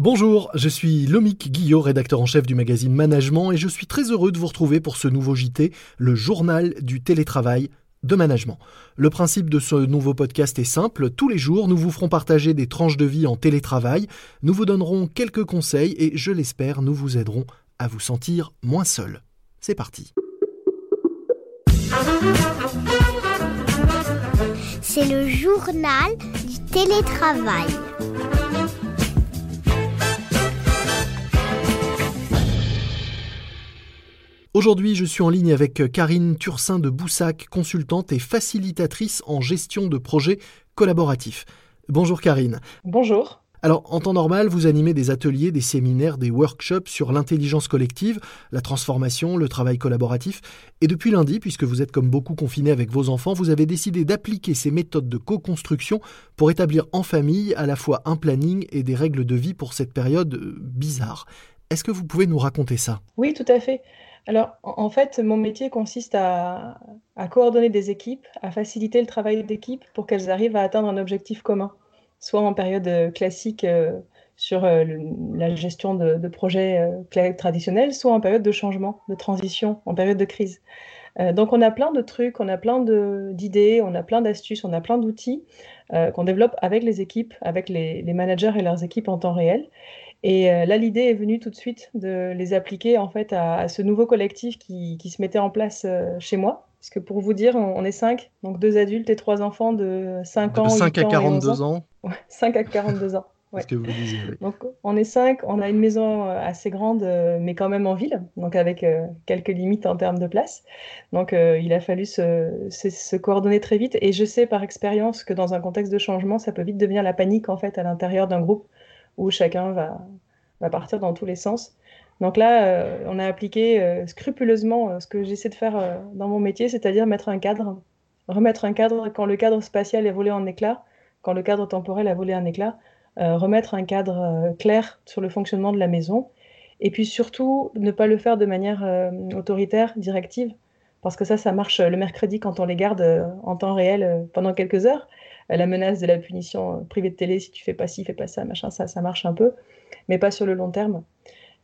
Bonjour, je suis Lomique Guillot, rédacteur en chef du magazine Management, et je suis très heureux de vous retrouver pour ce nouveau JT, le journal du télétravail de management. Le principe de ce nouveau podcast est simple, tous les jours nous vous ferons partager des tranches de vie en télétravail, nous vous donnerons quelques conseils et je l'espère nous vous aiderons à vous sentir moins seul. C'est parti. C'est le journal du télétravail. Aujourd'hui, je suis en ligne avec Karine Turcin de Boussac, consultante et facilitatrice en gestion de projets collaboratifs. Bonjour Karine. Bonjour. Alors, en temps normal, vous animez des ateliers, des séminaires, des workshops sur l'intelligence collective, la transformation, le travail collaboratif. Et depuis lundi, puisque vous êtes comme beaucoup confinés avec vos enfants, vous avez décidé d'appliquer ces méthodes de co-construction pour établir en famille à la fois un planning et des règles de vie pour cette période euh, bizarre. Est-ce que vous pouvez nous raconter ça? Oui, tout à fait. Alors, en fait, mon métier consiste à, coordonner des équipes, à faciliter le travail d'équipe pour qu'elles arrivent à atteindre un objectif commun, soit en période euh, classique euh, sur euh, la gestion de, projets traditionnels, soit en période de changement, de transition, en période de crise. Donc, on a plein de trucs, on a plein d'idées, on a plein d'astuces, on a plein d'outils qu'on développe avec les équipes, avec les managers et leurs équipes en temps réel. Et euh, là, l'idée est venue tout de suite de les appliquer en fait à, ce nouveau collectif qui, qui, se mettait en place euh, chez moi. Parce que pour vous dire, on, est cinq, donc deux adultes et trois enfants de 5 ans. De 5 à 42 ans. ans. 5 à 42 ans. Ouais. Ce que vous disiez, Donc on est cinq, on a une maison euh, assez grande, mais quand même en ville, donc avec quelques limites en termes de place. Donc il a fallu se, se, se, coordonner très vite. Et je sais par expérience que dans un contexte de changement, ça peut vite devenir la panique en fait à l'intérieur d'un groupe où chacun va, va partir dans tous les sens. Donc là, euh, on a appliqué euh, scrupuleusement euh, ce que j'essaie de faire dans mon métier, c'est-à-dire mettre un cadre, remettre un cadre quand le cadre spatial est volé en éclats, quand le cadre temporel a volé en éclat, remettre un cadre clair sur le fonctionnement de la maison, et puis surtout ne pas le faire de manière autoritaire, directive, parce que ça, ça marche le mercredi quand on les garde en temps réel pendant quelques heures la menace de la punition euh, privée de télé, si tu fais pas ci, fais pas ça, machin, ça, ça marche un peu, mais pas sur le long terme.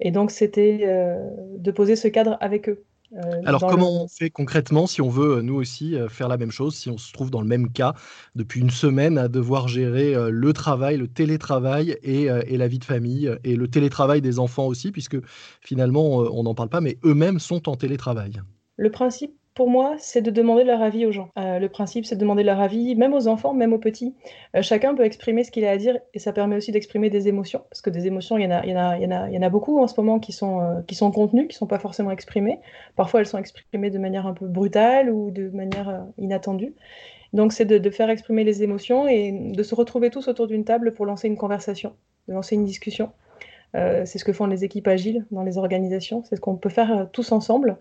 Et donc, c'était euh, de poser ce cadre avec eux. Euh, Alors comment on fait concrètement si on veut nous aussi faire la même chose, si on se trouve dans le même cas depuis une semaine à devoir gérer le travail, le télétravail et, et, la vie de famille et le télétravail des enfants aussi, puisque finalement on n'en parle pas, mais eux-mêmes sont en télétravail? Le principe pour moi, c'est de demander leur avis aux gens. Euh, le principe, c'est de demander leur avis, même aux enfants, même aux petits. Euh, chacun peut exprimer ce qu'il a à dire et ça permet aussi d'exprimer des émotions. Parce que des émotions, il y en a, beaucoup en ce moment qui sont, euh, contenues, qui ne sont pas forcément exprimées. Parfois, elles sont exprimées de manière un peu brutale ou de manière inattendue. Donc, c'est de, faire exprimer les émotions et de se retrouver tous autour d'une table pour lancer une conversation, de lancer une discussion. c'est ce que font les équipes agiles dans les organisations. C'est ce qu'on peut faire tous ensemble.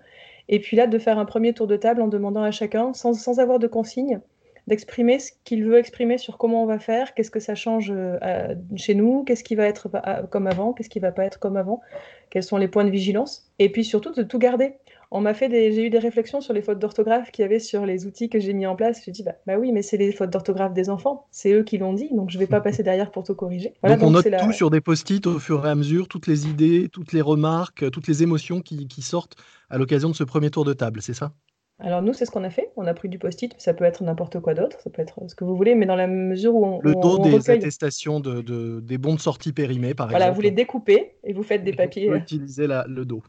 Et puis là, de faire un premier tour de table en demandant à chacun, sans, sans avoir de consigne, d'exprimer ce qu'il veut exprimer sur comment on va faire, qu'est-ce que ça change euh, chez nous, qu'est-ce qui va être comme avant, qu'est-ce qui va pas être comme avant, quels sont les points de vigilance, et puis surtout de tout garder. On m'a fait des, j'ai eu des réflexions sur les fautes d'orthographe qu'il y avait sur les outils que j'ai mis en place. J'ai dit bah, bah, oui, mais c'est les fautes d'orthographe des enfants, c'est eux qui l'ont dit, donc je vais pas passer derrière pour tout corriger. donc, on note tout sur des post-it au fur et à mesure, toutes les idées, toutes les remarques, toutes les émotions qui, qui sortent à l'occasion de ce premier tour de table, c'est ça? Alors nous, c'est ce qu'on a fait. On a pris du post-it, ça peut être n'importe quoi d'autre, ça peut être ce que vous voulez, mais dans la mesure où on... Le dos des attestations de, des bons de sortie périmés, par exemple. Voilà, vous les découpez et vous faites des papiers. Vous utiliser le dos.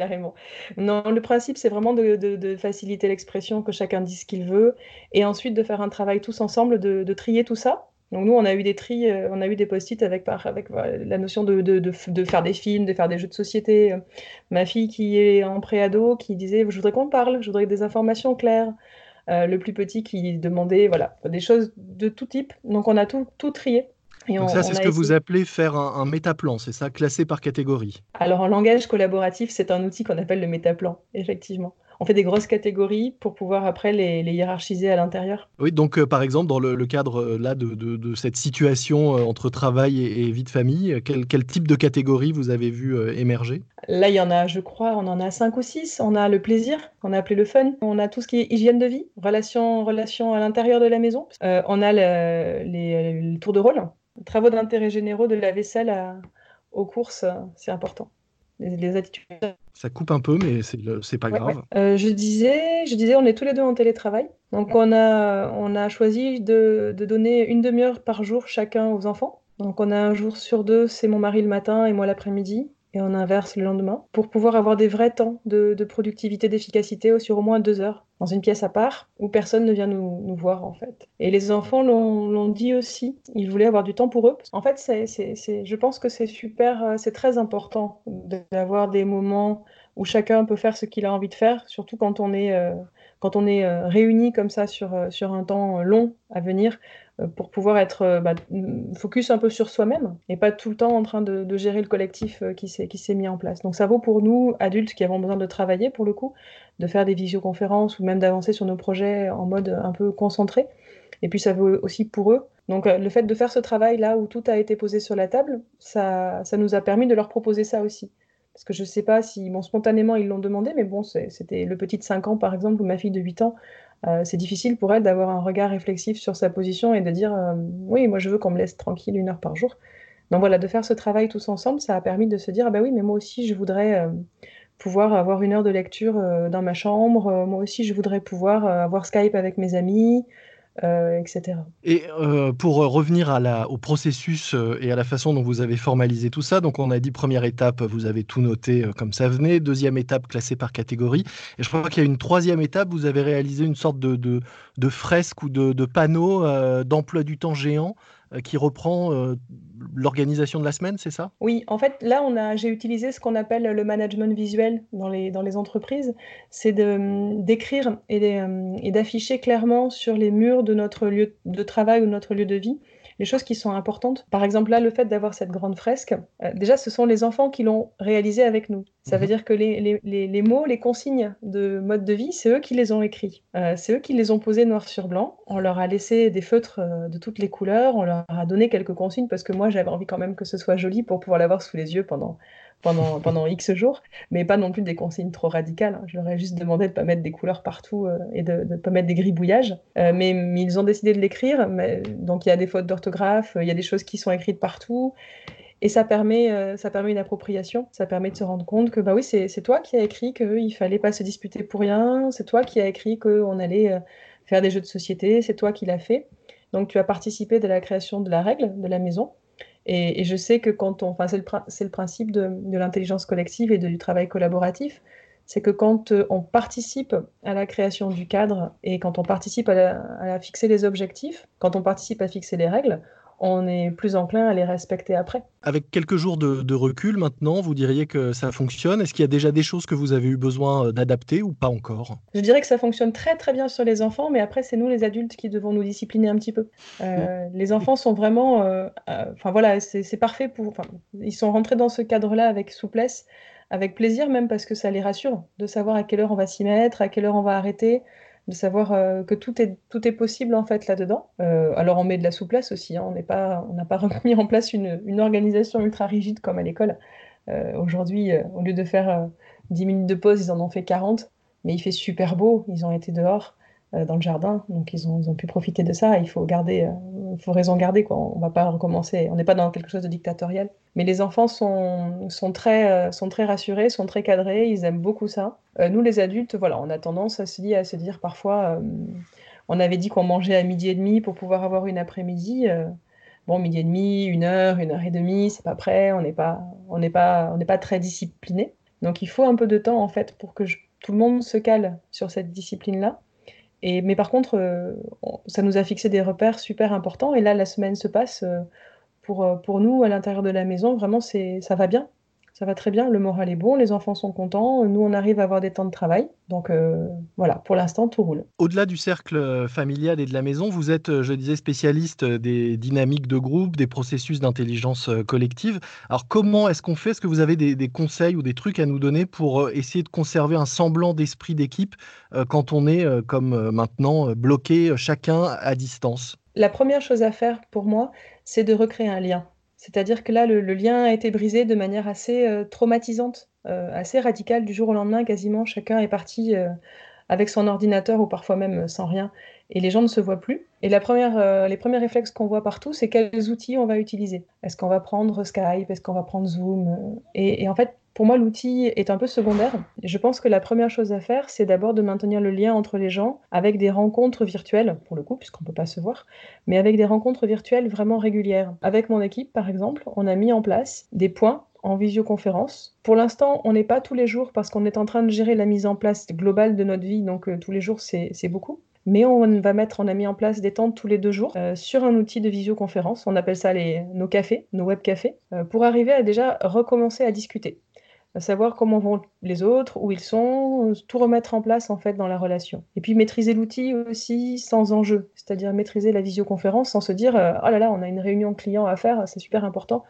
Carrément. Non, le principe, c'est vraiment de, faciliter l'expression, que chacun dise ce qu'il veut, et ensuite de faire un travail tous ensemble, de trier tout ça, donc nous, on a eu des tri, euh, on a eu des post-it avec, avec la notion de, faire des films, de faire des jeux de société. Ma fille qui est en préado, qui disait, je voudrais qu'on parle, je voudrais des informations claires. Euh, le plus petit qui demandait, voilà, des choses de tout type. Donc on a tout trié. Donc ça, c'est ce que vous appelez faire un, un métaplan, c'est ça, classé par catégorie Alors en langage collaboratif, c'est un outil qu'on appelle le métaplan, effectivement on fait des grosses catégories pour pouvoir après les, hiérarchiser à l'intérieur. Oui, donc euh, par exemple, dans le, cadre euh, là de, cette situation euh, entre travail et, vie de famille, quel, type de catégorie vous avez vu émerger? Là, il y en a, je crois, on en a cinq ou six. On a le plaisir, on a appelé le fun. On a tout ce qui est hygiène de vie, relation, relation à l'intérieur de la maison. on a les, tours de rôle, travaux d'intérêt généraux de la vaisselle aux courses, c'est important. Les, attitudes. Ça coupe un peu, mais c'est pas grave. je, disais, je disais, on est tous les deux en télétravail. Donc, on a, on a choisi de, de donner une demi-heure par jour chacun aux enfants. Donc, on a un jour sur deux, c'est mon mari le matin et moi l'après-midi et on inverse le lendemain, pour pouvoir avoir des vrais temps de, productivité, d'efficacité sur au moins deux heures, dans une pièce à part, où personne ne vient nous, voir en fait. Et les enfants l'ont dit aussi, ils voulaient avoir du temps pour eux. En fait, c'est, je pense que c'est super, euh, c'est très important d'avoir des moments où chacun peut faire ce qu'il a envie de faire, surtout quand on est, euh, quand on est euh, réunis comme ça sur, sur un temps long à venir. Euh, pour pouvoir être euh, bah, focus un peu sur soi-même et pas tout le temps en train de, gérer le collectif euh, qui s'est mis en place. Donc ça vaut pour nous, adultes qui avons besoin de travailler pour le coup, de faire des visioconférences ou même d'avancer sur nos projets en mode un peu concentré. Et puis ça vaut aussi pour eux. Donc le fait de faire ce travail là où tout a été posé sur la table, ça, ça nous a permis de leur proposer ça aussi. Parce que je ne sais pas si, bon, spontanément, ils l'ont demandé, mais bon, c'était le petit de 5 ans, par exemple, ou ma fille de 8 ans euh, c'est difficile pour elle d'avoir un regard réflexif sur sa position et de dire euh, oui, moi je veux qu'on me laisse tranquille une heure par jour. Donc voilà, de faire ce travail tous ensemble, ça a permis de se dire ah bah oui, mais moi aussi je voudrais euh, pouvoir avoir une heure de lecture dans ma chambre, moi aussi je voudrais pouvoir avoir Skype avec mes amis, euh, etc. Et euh, pour revenir à la, au processus euh, et à la façon dont vous avez formalisé tout ça, donc on a dit première étape, vous avez tout noté comme ça venait, deuxième étape classée par catégorie, et je crois qu'il y a une troisième étape, vous avez réalisé une sorte de, fresque ou de, panneau d'emploi du temps géant euh, qui reprend euh, l'organisation de la semaine, c'est ça? Oui, en fait, là, on a, j'ai utilisé ce qu'on appelle le management visuel dans les, entreprises. C'est de, d'écrire et, et d'afficher clairement sur les murs de notre lieu de travail ou notre lieu de vie les choses qui sont importantes. Par exemple, là, le fait d'avoir cette grande fresque, euh, déjà, ce sont les enfants qui l'ont réalisé avec nous. Ça veut mhm. dire que les, les, les, mots, les consignes de mode de vie, c'est eux qui les ont écrits. Euh, c'est eux qui les ont posés noir sur blanc. On leur a laissé des feutres euh, de toutes les couleurs, on leur a donné quelques consignes parce que moi, j'avais envie quand même que ce soit joli pour pouvoir l'avoir sous les yeux pendant pendant, pendant X jours, mais pas non plus des consignes trop radicales. Hein. Je leur ai juste demandé de ne pas mettre des couleurs partout euh, et de ne pas mettre des gribouillages. Euh, mais, ils ont décidé de l'écrire, donc il y a des fautes d'orthographe, il y a des choses qui sont écrites partout. Et ça permet, euh, ça permet une appropriation, ça permet de se rendre compte que bah oui, c'est toi qui as écrit qu'il fallait pas se disputer pour rien, c'est toi qui as écrit qu'on allait faire des jeux de société, c'est toi qui l'as fait. Donc tu as participé de la création de la règle de la maison. Et, je sais que quand on, enfin, c'est le, principe de, de l'intelligence collective et du travail collaboratif, c'est que quand euh, on participe à la création du cadre et quand on participe à, à fixer les objectifs, quand on participe à fixer les règles, on est plus enclin à les respecter après. Avec quelques jours de, recul maintenant, vous diriez que ça fonctionne Est-ce qu'il y a déjà des choses que vous avez eu besoin euh, d'adapter ou pas encore? Je dirais que ça fonctionne très très bien sur les enfants, mais après c'est nous les adultes qui devons nous discipliner un petit peu. Euh, les enfants sont vraiment, euh, enfin voilà, c'est parfait pour, ils sont rentrés dans ce cadre-là avec souplesse, avec plaisir même parce que ça les rassure de savoir à quelle heure on va s'y mettre, à quelle heure on va arrêter de savoir euh, que tout est, possible en fait là-dedans. Euh, alors on met de la souplesse aussi, hein. on n'est pas, on n'a pas mis en place une, une, organisation ultra rigide comme à l'école. Euh, aujourd'hui, au lieu de faire 10 minutes de pause, ils en ont fait 40, mais il fait super beau, ils ont été dehors. Euh, dans le jardin. Donc ils ont, pu profiter de ça. Il faut garder, euh, faut raison garder quoi. On va pas recommencer. On n'est pas dans quelque chose de dictatorial. Mais les enfants sont, euh, très rassurés, sont très cadrés. Ils aiment beaucoup ça. nous les adultes, voilà, on a tendance à se dire, parfois, on avait dit qu'on mangeait à midi et demi pour pouvoir avoir une après-midi. bon, midi et demi, une heure, une heure et demie, c'est pas prêt. On n'est pas, on n'est pas, on n'est pas très discipliné. Donc il faut un peu de temps en fait pour que tout le monde se cale sur cette discipline là mais par contre, euh, ça nous a fixé des repères super importants. Et là, la semaine se passe euh, pour, euh, pour nous à l'intérieur de la maison. Vraiment, ça va bien ça va très bien, le moral est bon, les enfants sont contents, nous on arrive à avoir des temps de travail. Donc euh, voilà, pour l'instant tout roule. Au-delà du cercle familial et de la maison, vous êtes, euh, je disais, spécialiste des dynamiques de groupe, des processus d'intelligence euh, collective. Alors comment est-ce qu'on fait? Est-ce que vous avez des, conseils ou des trucs à nous donner pour essayer de conserver un semblant d'esprit d'équipe quand on est, comme maintenant, bloqué chacun à distance? La première chose à faire pour moi, c'est de recréer un lien c'est-à-dire que là, le, lien a été brisé de manière assez euh, traumatisante, euh, assez radicale. Du jour au lendemain, quasiment, chacun est parti euh, avec son ordinateur ou parfois même sans rien. et les gens ne se voient plus. Et la première, les premiers réflexes qu'on voit partout, c'est quels outils on va utiliser. Est-ce qu'on va prendre Skype? Est-ce qu'on va prendre Zoom? Et, en fait, pour moi, l'outil est un peu secondaire. Je pense que la première chose à faire, c'est d'abord de maintenir le lien entre les gens avec des rencontres virtuelles, pour le coup, puisqu'on ne peut pas se voir, mais avec des rencontres virtuelles vraiment régulières. Avec mon équipe, par exemple, on a mis en place des points en visioconférence. Pour l'instant, on n'est pas tous les jours parce qu'on est en train de gérer la mise en place globale de notre vie, donc euh, tous les jours, c'est beaucoup. Mais on va mettre, on a mis en place des tentes tous les deux jours euh, sur un outil de visioconférence. On appelle ça nos cafés, nos web cafés, euh, pour arriver à déjà recommencer à discuter, savoir comment vont les autres, où ils sont, tout remettre en place en fait dans la relation. Et puis maîtriser l'outil aussi sans enjeu, c'est-à-dire maîtriser la visioconférence sans se dire oh là là, on a une réunion client à faire, c'est super important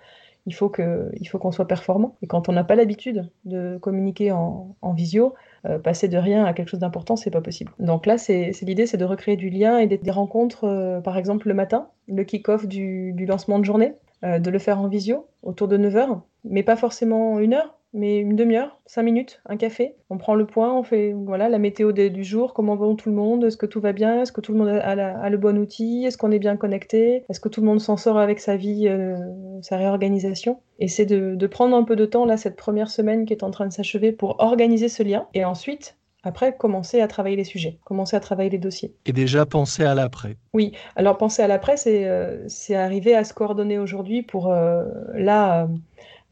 il faut que, il faut qu'on soit performant. Et quand on n'a pas l'habitude de communiquer en, visio, euh, passer de rien à quelque chose d'important, c'est pas possible. Donc là, c'est l'idée, c'est de recréer du lien et des, rencontres, euh, par exemple le matin, le kick-off du, lancement de journée, euh, de le faire en visio autour de 9 h mais pas forcément une heure, mais une demi-heure, cinq minutes, un café. On prend le point, on fait voilà la météo du jour, comment va tout le monde, est-ce que tout va bien, est-ce que tout le monde a, le bon outil, est-ce qu'on est bien connecté, est-ce que tout le monde s'en sort avec sa vie, euh, sa réorganisation. Et c'est de, prendre un peu de temps là cette première semaine qui est en train de s'achever pour organiser ce lien et ensuite après, commencer à travailler les sujets, commencer à travailler les dossiers. Et déjà penser à l'après. Oui, alors penser à l'après, c'est euh, arriver à se coordonner aujourd'hui pour euh, là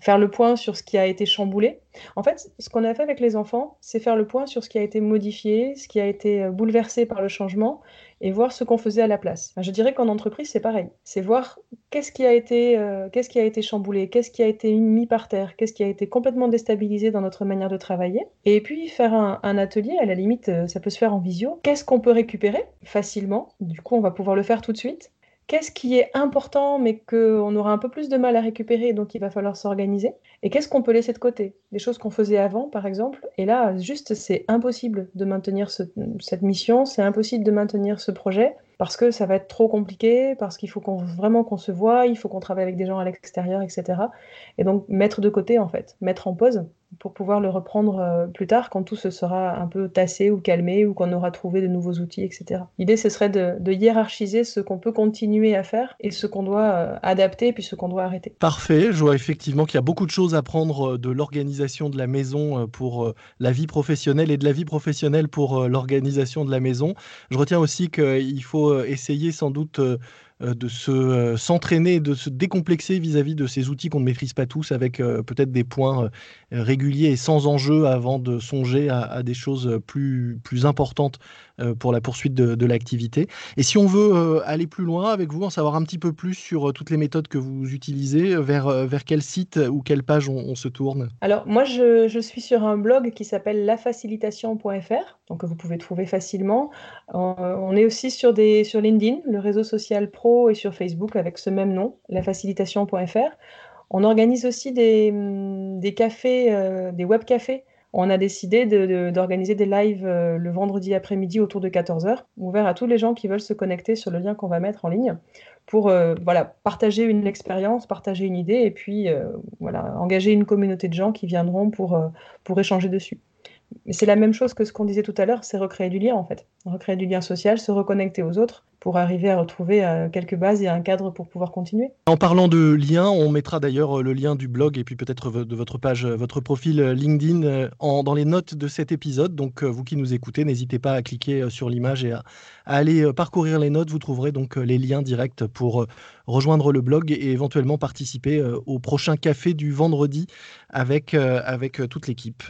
faire le point sur ce qui a été chamboulé. En fait, ce qu'on a fait avec les enfants, c'est faire le point sur ce qui a été modifié, ce qui a été euh, bouleversé par le changement, et voir ce qu'on faisait à la place. Je dirais qu'en entreprise, c'est pareil. C'est voir qu'est-ce qui a été, euh, qu'est-ce qui a été chamboulé, qu'est-ce qui a été mis par terre, qu'est-ce qui a été complètement déstabilisé dans notre manière de travailler, et puis faire un, un atelier. À la limite, euh, ça peut se faire en visio. Qu'est-ce qu'on peut récupérer facilement? Du coup, on va pouvoir le faire tout de suite qu'est-ce qui est important mais qu'on aura un peu plus de mal à récupérer, donc il va falloir s'organiser, et qu'est-ce qu'on peut laisser de côté? Des choses qu'on faisait avant, par exemple, et là, juste, c'est impossible de maintenir cette mission, c'est impossible de maintenir ce projet, parce que ça va être trop compliqué, parce qu'il faut vraiment qu'on se voit, il faut qu'on travaille avec des gens à l'extérieur, etc. Et donc mettre de côté, en fait, mettre en pause, pour pouvoir le reprendre euh, plus tard quand tout se sera un peu tassé ou calmé ou qu'on aura trouvé de nouveaux outils, etc. L'idée, ce serait de, hiérarchiser ce qu'on peut continuer à faire et ce qu'on doit euh, adapter et puis ce qu'on doit arrêter. Parfait, je vois effectivement qu'il y a beaucoup de choses à prendre euh, de l'organisation de la maison pour la vie professionnelle et de la vie professionnelle pour l'organisation de la maison. Je retiens aussi qu'il faut essayer sans doute de se euh, s'entraîner, de se décomplexer vis-à-vis de ces outils qu'on ne maîtrise pas tous, avec euh, peut-être des points réguliers et sans enjeu avant de songer à, des choses plus, plus importantes pour la poursuite de, l'activité. Et si on veut aller plus loin avec vous, en savoir un petit peu plus sur toutes les méthodes que vous utilisez, vers, vers quel site ou quelle page on, se tourne? Alors moi, je, je, suis sur un blog qui s'appelle lafacilitation.fr, donc vous pouvez trouver facilement. On, est aussi sur, des, sur LinkedIn, le réseau social pro et sur Facebook avec ce même nom, lafacilitation.fr. On organise aussi des, des cafés, euh, des web cafés. On a décidé d'organiser des lives euh, le vendredi après-midi autour de 14h, ouvert à tous les gens qui veulent se connecter sur le lien qu'on va mettre en ligne pour euh, voilà, partager une expérience, partager une idée et puis voilà, engager une communauté de gens qui viendront pour échanger dessus. C'est la même chose que ce qu'on disait tout à l'heure, c'est recréer du lien en fait. Recréer du lien social, se reconnecter aux autres pour arriver à retrouver euh, quelques bases et un cadre pour pouvoir continuer. En parlant de lien, on mettra d'ailleurs euh, le lien du blog et puis peut-être de votre page, euh, votre profil LinkedIn dans les notes de cet épisode. Donc vous qui nous écoutez, n'hésitez pas à cliquer sur l'image et à, aller parcourir les notes. Vous trouverez donc les liens directs pour rejoindre le blog et éventuellement participer au prochain café du vendredi avec, avec toute l'équipe.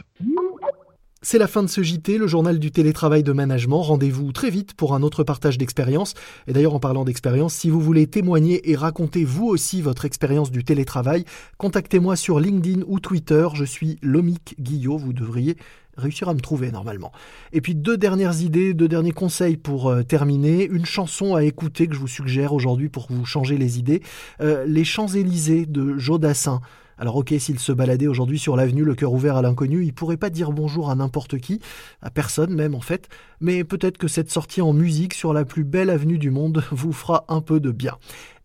C'est la fin de ce JT, le journal du télétravail de management. Rendez-vous très vite pour un autre partage d'expérience. Et d'ailleurs, en parlant d'expérience, si vous voulez témoigner et raconter vous aussi votre expérience du télétravail, contactez-moi sur LinkedIn ou Twitter. Je suis Lomic Guillot. Vous devriez réussir à me trouver normalement. Et puis deux dernières idées, deux derniers conseils pour euh, terminer. Une chanson à écouter que je vous suggère aujourd'hui pour vous changer les idées. Euh, les Champs-Élysées de Jodassin. Alors ok, s'il se baladait aujourd'hui sur l'avenue, le cœur ouvert à l'inconnu, il pourrait pas dire bonjour à n'importe qui, à personne même en fait, mais peut-être que cette sortie en musique sur la plus belle avenue du monde vous fera un peu de bien.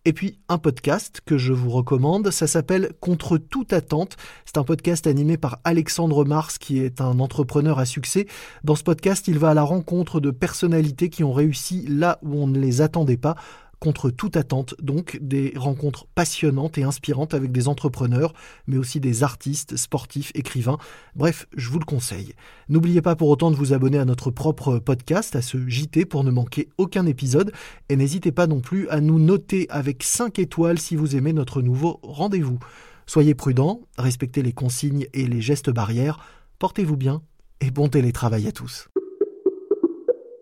Et puis un podcast que je vous recommande, ça s'appelle Contre toute attente. C'est un podcast animé par Alexandre Mars qui est un entrepreneur à succès. Dans ce podcast, il va à la rencontre de personnalités qui ont réussi là où on ne les attendait pas contre toute attente, donc des rencontres passionnantes et inspirantes avec des entrepreneurs, mais aussi des artistes, sportifs, écrivains. Bref, je vous le conseille. N'oubliez pas pour autant de vous abonner à notre propre podcast, à ce JT, pour ne manquer aucun épisode, et n'hésitez pas non plus à nous noter avec 5 étoiles si vous aimez notre nouveau rendez-vous. Soyez prudents, respectez les consignes et les gestes barrières, portez-vous bien, et bon télétravail à tous.